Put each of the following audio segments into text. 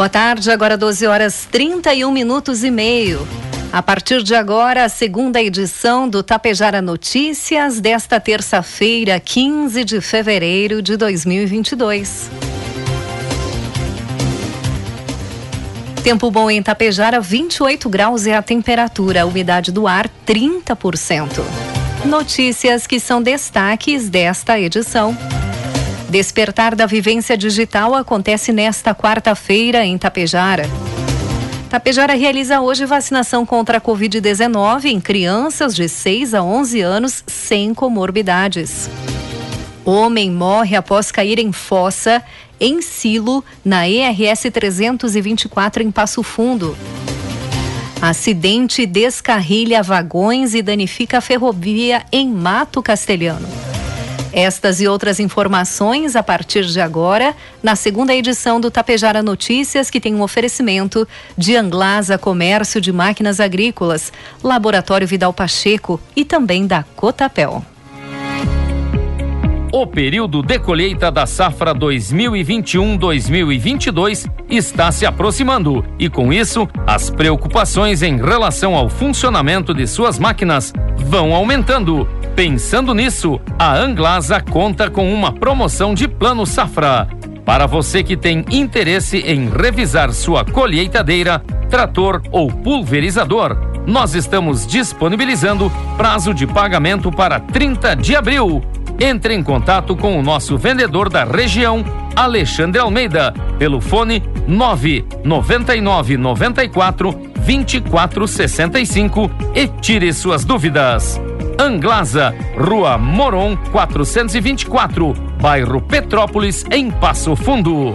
Boa tarde, agora 12 horas 31 minutos e meio. A partir de agora, a segunda edição do Tapejara Notícias desta terça-feira, 15 de fevereiro de 2022. Tempo bom em Tapejara, 28 graus é a temperatura, a umidade do ar 30%. Notícias que são destaques desta edição. Despertar da vivência digital acontece nesta quarta-feira em Tapejara. Tapejara realiza hoje vacinação contra a Covid-19 em crianças de 6 a 11 anos sem comorbidades. Homem morre após cair em fossa em silo na ERS 324 em Passo Fundo. Acidente descarrilha vagões e danifica a ferrovia em Mato Castelhano. Estas e outras informações a partir de agora, na segunda edição do Tapejara Notícias, que tem um oferecimento de Anglasa Comércio de Máquinas Agrícolas, Laboratório Vidal Pacheco e também da Cotapel. O período de colheita da safra 2021-2022 está se aproximando e, com isso, as preocupações em relação ao funcionamento de suas máquinas vão aumentando. Pensando nisso, a Anglasa conta com uma promoção de plano safra. Para você que tem interesse em revisar sua colheitadeira, trator ou pulverizador, nós estamos disponibilizando prazo de pagamento para 30 de abril. Entre em contato com o nosso vendedor da região, Alexandre Almeida, pelo fone 999 94 2465 e tire suas dúvidas. Anglasa, Rua Moron 424, bairro Petrópolis, em Passo Fundo.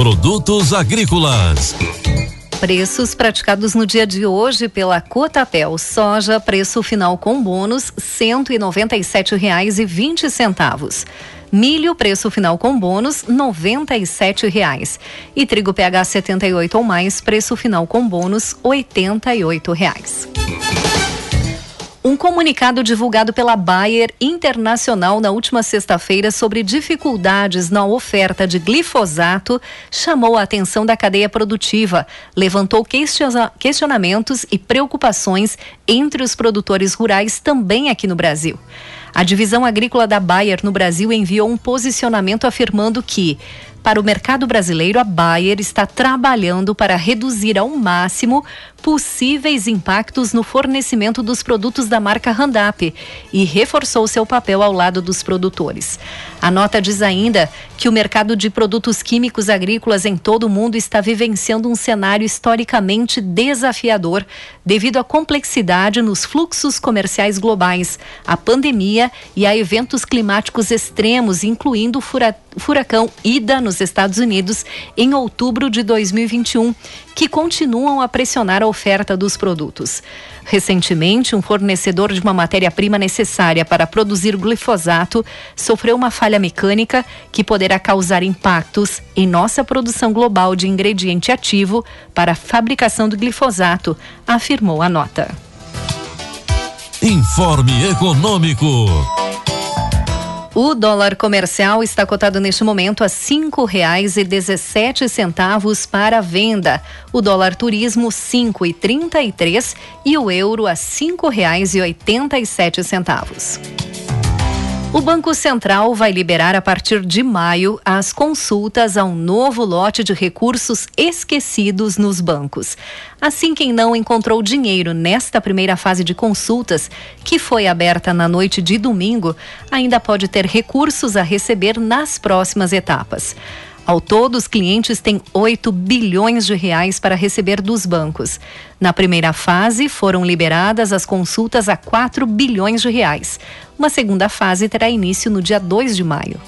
Produtos agrícolas. Preços praticados no dia de hoje pela Cotapel. Soja, preço final com bônus, cento e noventa e sete reais e vinte centavos. Milho, preço final com bônus, noventa e sete reais. E trigo PH 78 ou mais, preço final com bônus, oitenta e oito reais. Um comunicado divulgado pela Bayer Internacional na última sexta-feira sobre dificuldades na oferta de glifosato chamou a atenção da cadeia produtiva, levantou questionamentos e preocupações entre os produtores rurais também aqui no Brasil. A divisão agrícola da Bayer no Brasil enviou um posicionamento afirmando que para o mercado brasileiro, a Bayer está trabalhando para reduzir ao máximo possíveis impactos no fornecimento dos produtos da marca Randap e reforçou seu papel ao lado dos produtores. A nota diz ainda que o mercado de produtos químicos agrícolas em todo o mundo está vivenciando um cenário historicamente desafiador devido à complexidade nos fluxos comerciais globais, à pandemia e a eventos climáticos extremos, incluindo furacões furacão Ida nos Estados Unidos em outubro de 2021, que continuam a pressionar a oferta dos produtos. Recentemente, um fornecedor de uma matéria-prima necessária para produzir glifosato sofreu uma falha mecânica que poderá causar impactos em nossa produção global de ingrediente ativo para a fabricação do glifosato, afirmou a nota. Informe Econômico. O dólar comercial está cotado neste momento a cinco reais e dezessete centavos para venda. O dólar turismo cinco e trinta e três e o euro a cinco reais e oitenta e sete centavos. O Banco Central vai liberar a partir de maio as consultas a um novo lote de recursos esquecidos nos bancos. Assim, quem não encontrou dinheiro nesta primeira fase de consultas, que foi aberta na noite de domingo, ainda pode ter recursos a receber nas próximas etapas. Ao todo, os clientes têm 8 bilhões de reais para receber dos bancos. Na primeira fase, foram liberadas as consultas a 4 bilhões de reais. Uma segunda fase terá início no dia 2 de maio.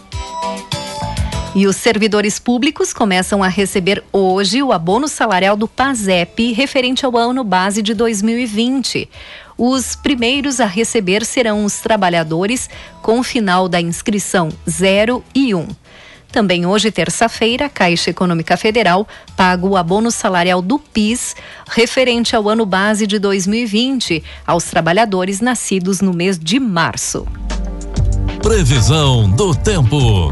E os servidores públicos começam a receber hoje o abono salarial do PASEP referente ao ano base de 2020. Os primeiros a receber serão os trabalhadores com final da inscrição 0 e 1. Também hoje, terça-feira, a Caixa Econômica Federal paga o abono salarial do PIS referente ao ano base de 2020 aos trabalhadores nascidos no mês de março. Previsão do tempo.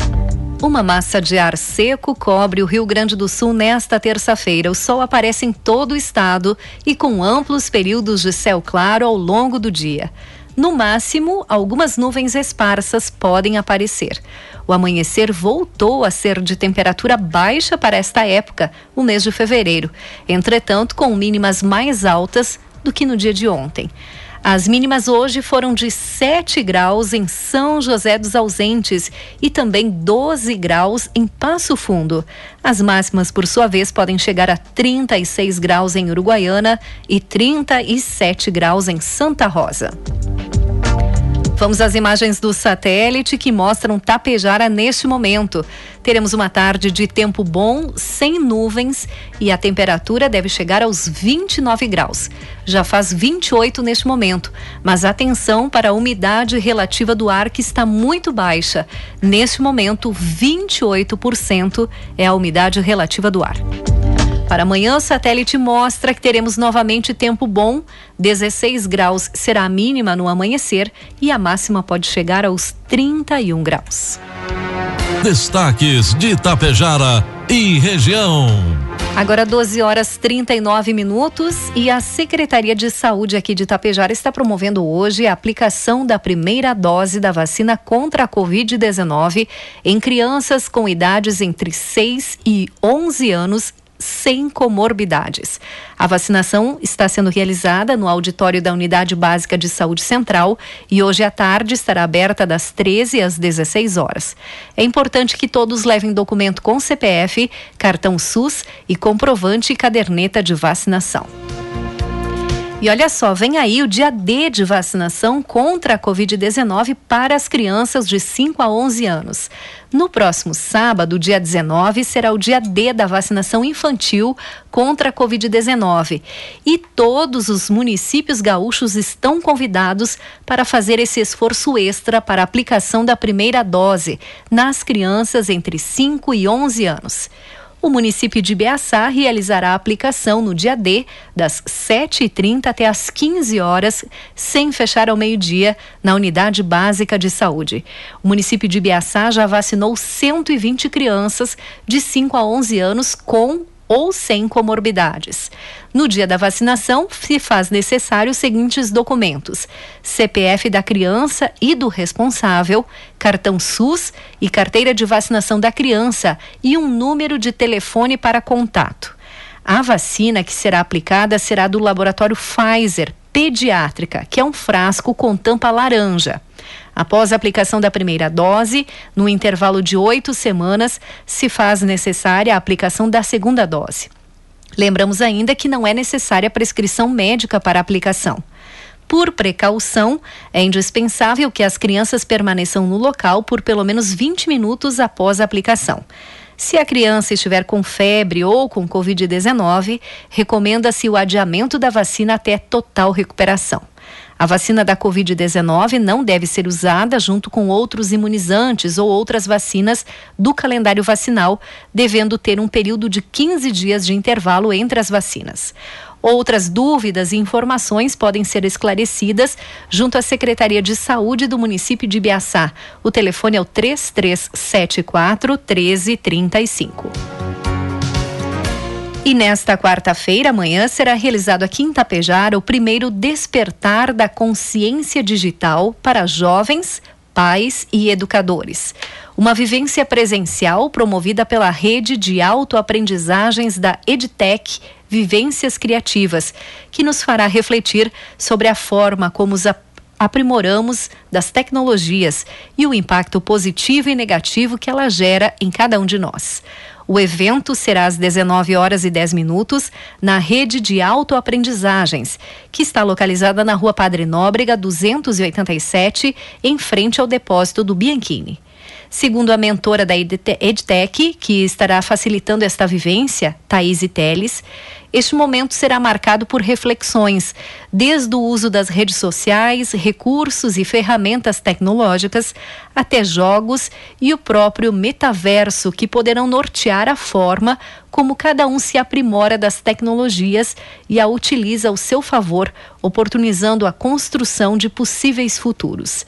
Uma massa de ar seco cobre o Rio Grande do Sul nesta terça-feira. O sol aparece em todo o estado e com amplos períodos de céu claro ao longo do dia. No máximo, algumas nuvens esparsas podem aparecer. O amanhecer voltou a ser de temperatura baixa para esta época, o mês de fevereiro, entretanto, com mínimas mais altas do que no dia de ontem. As mínimas hoje foram de 7 graus em São José dos Ausentes e também 12 graus em Passo Fundo. As máximas, por sua vez, podem chegar a 36 graus em Uruguaiana e 37 graus em Santa Rosa. Vamos às imagens do satélite que mostram Tapejara neste momento. Teremos uma tarde de tempo bom, sem nuvens e a temperatura deve chegar aos 29 graus. Já faz 28 neste momento, mas atenção para a umidade relativa do ar que está muito baixa. Neste momento, 28% é a umidade relativa do ar. Para amanhã, o satélite mostra que teremos novamente tempo bom. 16 graus será a mínima no amanhecer e a máxima pode chegar aos 31 graus. Destaques de Itapejara e região. Agora 12 horas 39 minutos e a Secretaria de Saúde aqui de Itapejara está promovendo hoje a aplicação da primeira dose da vacina contra a Covid-19 em crianças com idades entre 6 e 11 anos sem comorbidades. A vacinação está sendo realizada no auditório da Unidade Básica de Saúde Central e hoje à tarde estará aberta das 13 às 16 horas. É importante que todos levem documento com CPF, cartão SUS e comprovante e caderneta de vacinação. E olha só, vem aí o dia D de vacinação contra a Covid-19 para as crianças de 5 a 11 anos. No próximo sábado, dia 19, será o dia D da vacinação infantil contra a Covid-19. E todos os municípios gaúchos estão convidados para fazer esse esforço extra para a aplicação da primeira dose nas crianças entre 5 e 11 anos. O município de Beaçá realizará a aplicação no dia D, das 7h30 até as 15 horas, sem fechar ao meio-dia, na Unidade Básica de Saúde. O município de Beaçá já vacinou 120 crianças de 5 a 11 anos com ou sem comorbidades. No dia da vacinação, se faz necessário os seguintes documentos: CPF da criança e do responsável, cartão SUS e carteira de vacinação da criança e um número de telefone para contato. A vacina que será aplicada será do laboratório Pfizer pediátrica, que é um frasco com tampa laranja. Após a aplicação da primeira dose, no intervalo de oito semanas, se faz necessária a aplicação da segunda dose. Lembramos ainda que não é necessária prescrição médica para a aplicação. Por precaução, é indispensável que as crianças permaneçam no local por pelo menos 20 minutos após a aplicação. Se a criança estiver com febre ou com Covid-19, recomenda-se o adiamento da vacina até total recuperação. A vacina da Covid-19 não deve ser usada junto com outros imunizantes ou outras vacinas do calendário vacinal, devendo ter um período de 15 dias de intervalo entre as vacinas. Outras dúvidas e informações podem ser esclarecidas junto à Secretaria de Saúde do município de Biaçá. O telefone é o 3374 1335. E nesta quarta-feira, amanhã, será realizado aqui em Tapejara o primeiro Despertar da Consciência Digital para jovens, pais e educadores. Uma vivência presencial promovida pela rede de autoaprendizagens da EdTech Vivências Criativas, que nos fará refletir sobre a forma como os aprimoramos das tecnologias e o impacto positivo e negativo que ela gera em cada um de nós. O evento será às 19 horas e 10 minutos na rede de autoaprendizagens, que está localizada na Rua Padre Nóbrega 287, em frente ao depósito do Bianchini. Segundo a mentora da EdTech, que estará facilitando esta vivência, Thaís Teles, este momento será marcado por reflexões, desde o uso das redes sociais, recursos e ferramentas tecnológicas, até jogos e o próprio metaverso, que poderão nortear a forma como cada um se aprimora das tecnologias e a utiliza ao seu favor, oportunizando a construção de possíveis futuros.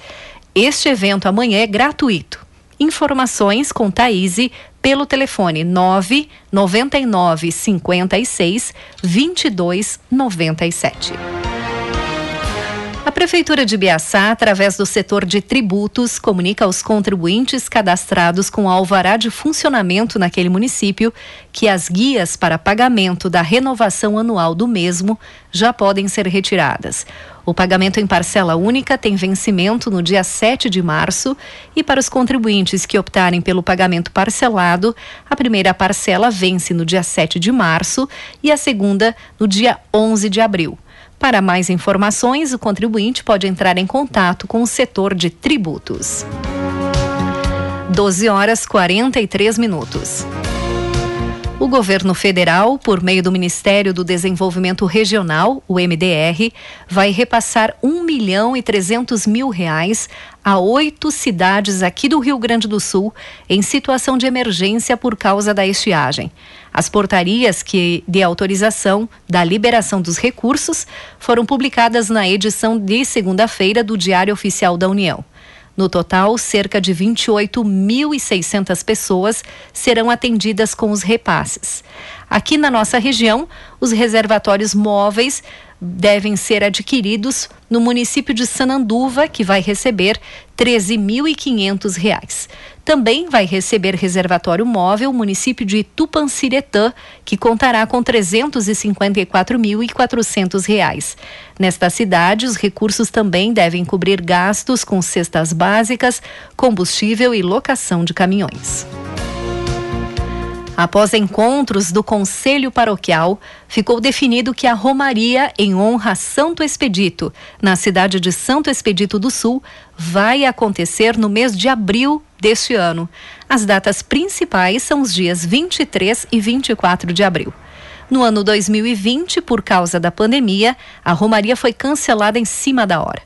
Este evento amanhã é gratuito. Informações com Thaís pelo telefone 9 99 56 22 97. A Prefeitura de Biaçá, através do setor de tributos, comunica aos contribuintes cadastrados com alvará de funcionamento naquele município que as guias para pagamento da renovação anual do mesmo já podem ser retiradas. O pagamento em parcela única tem vencimento no dia 7 de março e para os contribuintes que optarem pelo pagamento parcelado, a primeira parcela vence no dia 7 de março e a segunda no dia 11 de abril. Para mais informações, o contribuinte pode entrar em contato com o setor de tributos. 12 horas 43 minutos. O governo federal, por meio do Ministério do Desenvolvimento Regional, o MDR, vai repassar um milhão e trezentos mil reais a oito cidades aqui do Rio Grande do Sul em situação de emergência por causa da estiagem. As portarias que de autorização da liberação dos recursos foram publicadas na edição de segunda-feira do Diário Oficial da União. No total, cerca de 28.600 pessoas serão atendidas com os repasses. Aqui na nossa região, os reservatórios móveis devem ser adquiridos no município de Sananduva, que vai receber R$ 13.500. Também vai receber reservatório móvel o município de Tupanciretã, que contará com R$ 354.400. Nesta cidade, os recursos também devem cobrir gastos com cestas básicas, combustível e locação de caminhões. Após encontros do Conselho Paroquial, ficou definido que a Romaria em honra a Santo Expedito, na cidade de Santo Expedito do Sul, vai acontecer no mês de abril deste ano. As datas principais são os dias 23 e 24 de abril. No ano 2020, por causa da pandemia, a Romaria foi cancelada em cima da hora.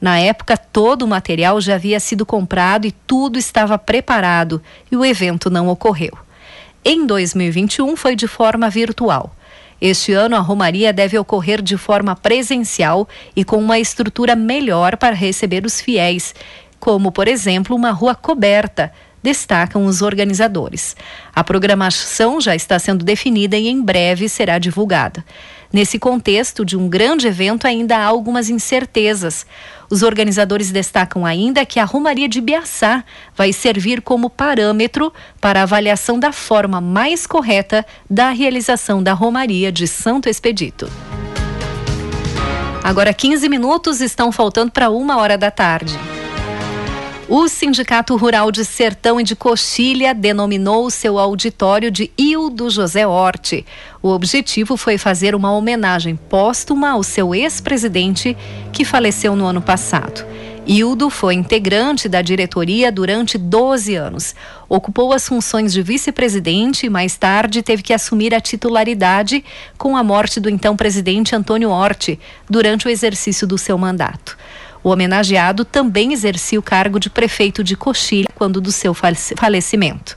Na época, todo o material já havia sido comprado e tudo estava preparado, e o evento não ocorreu. Em 2021 foi de forma virtual. Este ano, a Romaria deve ocorrer de forma presencial e com uma estrutura melhor para receber os fiéis, como, por exemplo, uma rua coberta, destacam os organizadores. A programação já está sendo definida e em breve será divulgada. Nesse contexto de um grande evento, ainda há algumas incertezas. Os organizadores destacam ainda que a Romaria de Biaçá vai servir como parâmetro para a avaliação da forma mais correta da realização da Romaria de Santo Expedito. Agora 15 minutos estão faltando para uma hora da tarde. O Sindicato Rural de Sertão e de Coxilha denominou seu auditório de Hildo José Horte. O objetivo foi fazer uma homenagem póstuma ao seu ex-presidente, que faleceu no ano passado. Hildo foi integrante da diretoria durante 12 anos. Ocupou as funções de vice-presidente e mais tarde teve que assumir a titularidade com a morte do então presidente Antônio Horte durante o exercício do seu mandato. O homenageado também exercia o cargo de prefeito de Coxilha quando do seu falecimento.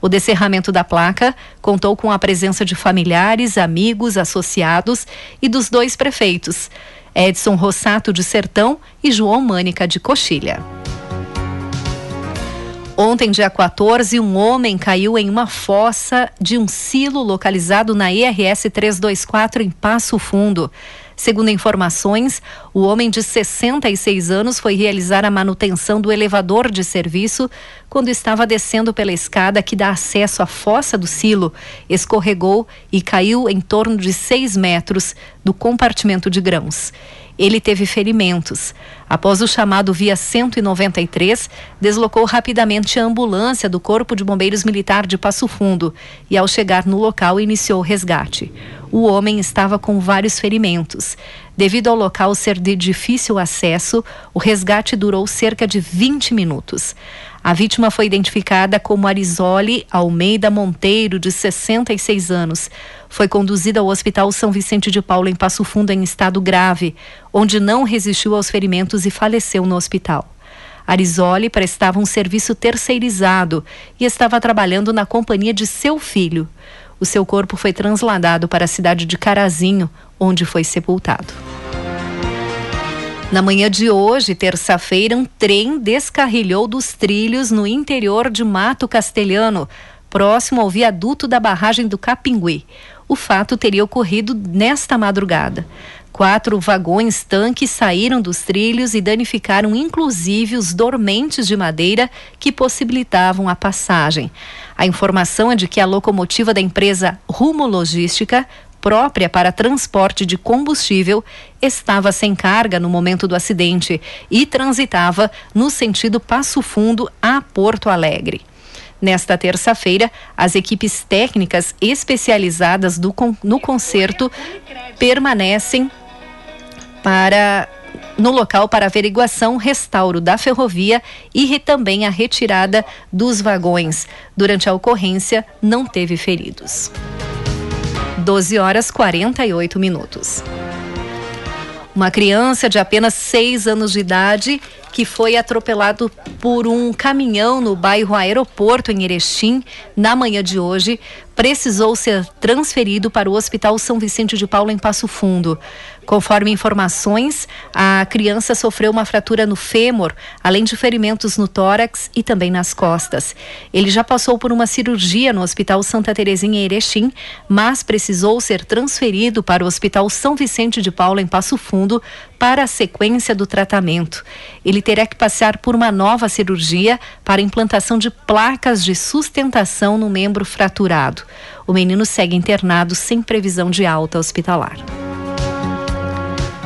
O descerramento da placa contou com a presença de familiares, amigos, associados e dos dois prefeitos, Edson Rossato de Sertão e João Mânica de Coxilha. Ontem, dia 14, um homem caiu em uma fossa de um silo localizado na IRS 324 em Passo Fundo. Segundo informações, o homem de 66 anos foi realizar a manutenção do elevador de serviço quando estava descendo pela escada que dá acesso à fossa do silo, escorregou e caiu em torno de 6 metros do compartimento de grãos. Ele teve ferimentos. Após o chamado via 193, deslocou rapidamente a ambulância do Corpo de Bombeiros Militar de Passo Fundo e, ao chegar no local, iniciou o resgate. O homem estava com vários ferimentos. Devido ao local ser de difícil acesso, o resgate durou cerca de 20 minutos. A vítima foi identificada como Arizoli Almeida Monteiro, de 66 anos. Foi conduzida ao Hospital São Vicente de Paulo, em Passo Fundo, em estado grave, onde não resistiu aos ferimentos e faleceu no hospital. Arizoli prestava um serviço terceirizado e estava trabalhando na companhia de seu filho. O seu corpo foi trasladado para a cidade de Carazinho, onde foi sepultado. Na manhã de hoje, terça-feira, um trem descarrilhou dos trilhos no interior de Mato Castelhano, próximo ao viaduto da barragem do Capingui. O fato teria ocorrido nesta madrugada. Quatro vagões tanques saíram dos trilhos e danificaram inclusive os dormentes de madeira que possibilitavam a passagem. A informação é de que a locomotiva da empresa Rumo Logística própria para transporte de combustível estava sem carga no momento do acidente e transitava no sentido Passo Fundo a Porto Alegre. Nesta terça-feira, as equipes técnicas especializadas do, no conserto permanecem para no local para averiguação, restauro da ferrovia e também a retirada dos vagões. Durante a ocorrência, não teve feridos. 12 horas 48 minutos. Uma criança de apenas 6 anos de idade que foi atropelado por um caminhão no bairro Aeroporto, em Erechim, na manhã de hoje, precisou ser transferido para o Hospital São Vicente de Paulo, em Passo Fundo. Conforme informações, a criança sofreu uma fratura no fêmur, além de ferimentos no tórax e também nas costas. Ele já passou por uma cirurgia no Hospital Santa Terezinha em Erechim, mas precisou ser transferido para o Hospital São Vicente de Paulo, em Passo Fundo, para a sequência do tratamento. Ele terá que passar por uma nova cirurgia para implantação de placas de sustentação no membro fraturado. O menino segue internado sem previsão de alta hospitalar.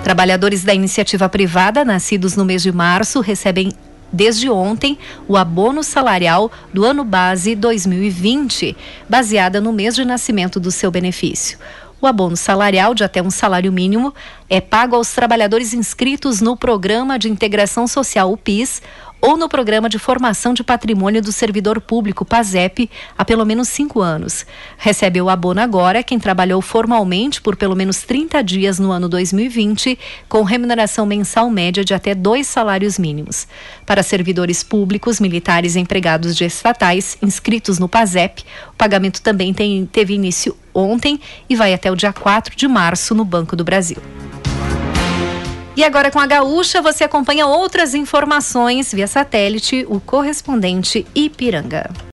Trabalhadores da iniciativa privada, nascidos no mês de março, recebem desde ontem o abono salarial do ano base 2020, baseada no mês de nascimento do seu benefício. O abono salarial de até um salário mínimo é pago aos trabalhadores inscritos no Programa de Integração Social, o PIS, ou no Programa de Formação de Patrimônio do Servidor Público, PASEP, há pelo menos cinco anos. Recebe o abono agora quem trabalhou formalmente por pelo menos 30 dias no ano 2020, com remuneração mensal média de até dois salários mínimos. Para servidores públicos, militares e empregados de estatais inscritos no PASEP, o pagamento também tem, teve início ontem e vai até o dia 4 de março no Banco do Brasil. E agora com a Gaúcha você acompanha outras informações via satélite, o correspondente Ipiranga.